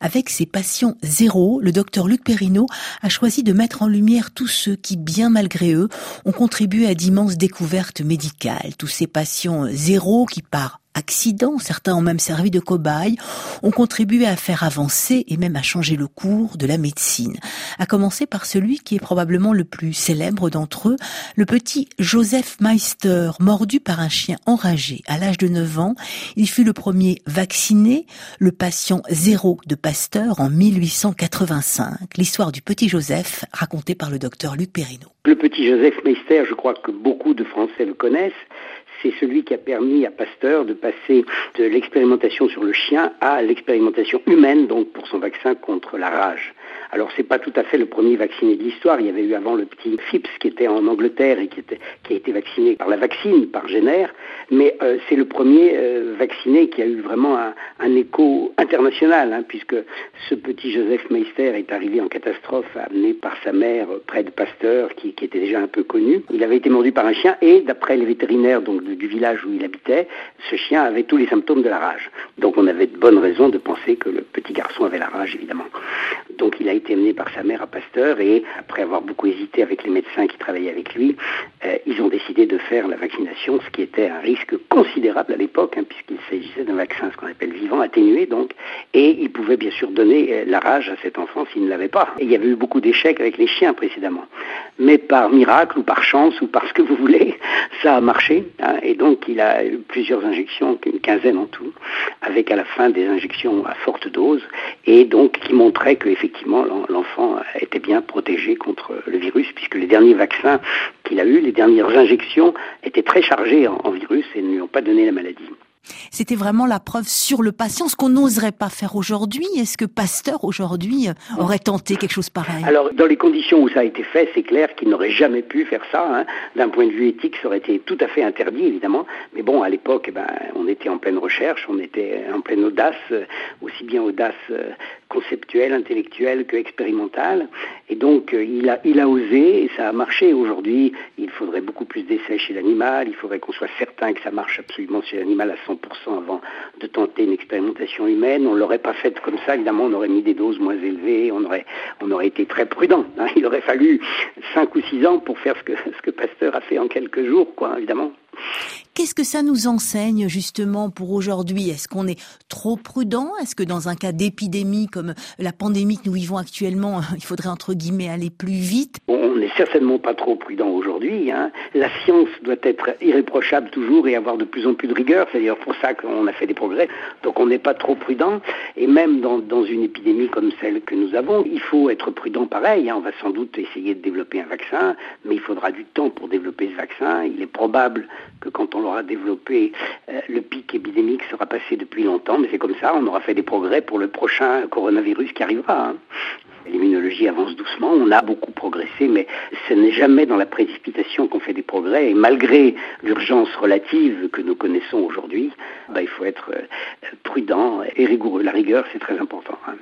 Avec ses patients zéro, le docteur Luc Perrineau a choisi de mettre en lumière tous ceux qui, bien malgré eux, ont contribué à d'immenses découvertes médicales. Tous ces patients zéro qui, par accidents, certains ont même servi de cobayes, ont contribué à faire avancer et même à changer le cours de la médecine. À commencer par celui qui est probablement le plus célèbre d'entre eux, le petit Joseph Meister, mordu par un chien enragé à l'âge de 9 ans. Il fut le premier vacciné, le patient zéro de Pasteur en 1885. L'histoire du petit Joseph racontée par le docteur Luc Perrineau. Le petit Joseph Meister, je crois que beaucoup de Français le connaissent c'est celui qui a permis à Pasteur de passer de l'expérimentation sur le chien à l'expérimentation humaine, donc pour son vaccin contre la rage. Alors c'est pas tout à fait le premier vacciné de l'histoire. Il y avait eu avant le petit Phipps qui était en Angleterre et qui, a été vacciné par la vaccine, par Jenner, mais euh, c'est le premier euh, vacciné qui a eu vraiment un, écho international, hein, puisque ce petit Joseph Meister est arrivé en catastrophe amené par sa mère près de Pasteur, qui, était déjà un peu connu. Il avait été mordu par un chien et d'après les vétérinaires du, village où il habitait, ce chien avait tous les symptômes de la rage. Donc on avait de bonnes raisons de penser que le petit garçon avait la rage, évidemment. Donc il a été amené par sa mère à Pasteur et après avoir beaucoup hésité avec les médecins qui travaillaient avec lui, euh, ils ont décidé de faire la vaccination, ce qui était un risque considérable à l'époque, hein, puisqu'il s'agissait d'un vaccin, ce qu'on appelle vivant, atténué donc, et il pouvait bien sûr donner euh, la rage à cet enfant s'il ne l'avait pas. Et il y avait eu beaucoup d'échecs avec les chiens précédemment. Mais par miracle ou par chance ou par ce que vous voulez, ça a marché. Hein, et donc il a eu plusieurs injections, une quinzaine en tout, avec à la fin des injections à forte dose, et donc qui montraient qu'effectivement l'enfant était bien protégé contre le virus, puisque les derniers vaccins qu'il a eus, les dernières injections, étaient très chargées en, en virus et ne lui ont pas donné la maladie. C'était vraiment la preuve sur le patient, ce qu'on n'oserait pas faire aujourd'hui. Est-ce que Pasteur aujourd'hui aurait tenté quelque chose pareil? Alors, dans les conditions où ça a été fait, c'est clair qu'il n'aurait jamais pu faire ça. Hein. D'un point de vue éthique, ça aurait été tout à fait interdit, évidemment. Mais bon, à l'époque, eh ben, on était en pleine recherche, on était en pleine audace, aussi bien audace euh, conceptuelle, intellectuelle que expérimentale. Et donc, euh, il, a, osé et ça a marché. Aujourd'hui, il faudrait beaucoup plus d'essais chez l'animal, il faudrait qu'on soit certain que ça marche absolument chez l'animal à 100% avant de tenter une expérimentation humaine. On l'aurait pas faite comme ça, évidemment, on aurait mis des doses moins élevées, on aurait, on aurait été très prudent. Hein. Il aurait fallu 5 ou 6 ans pour faire ce que, ce que Pasteur a fait en quelques jours, quoi, évidemment. Qu'est-ce que ça nous enseigne justement pour aujourd'hui? Est-ce qu'on est trop prudent? Est-ce que dans un cas d'épidémie comme la pandémie que nous vivons actuellement, il faudrait entre guillemets aller plus vite? On n'est certainement pas trop prudent aujourd'hui. Hein. La science doit être irréprochable toujours et avoir de plus en plus de rigueur. C'est d'ailleurs pour ça qu'on a fait des progrès. Donc on n'est pas trop prudent. Et même dans, une épidémie comme celle que nous avons, il faut être prudent pareil. Hein. On va sans doute essayer de développer un vaccin, mais il faudra du temps pour développer ce vaccin. Il est probable que quand on l'aura développé, euh, le pic épidémique sera passé depuis longtemps, mais c'est comme ça, on aura fait des progrès pour le prochain coronavirus qui arrivera. Hein. L'immunologie avance doucement, on a beaucoup progressé, mais ce n'est jamais dans la précipitation qu'on fait des progrès. Et malgré l'urgence relative que nous connaissons aujourd'hui, bah, il faut être euh, prudent et rigoureux. La rigueur, c'est très important. Hein.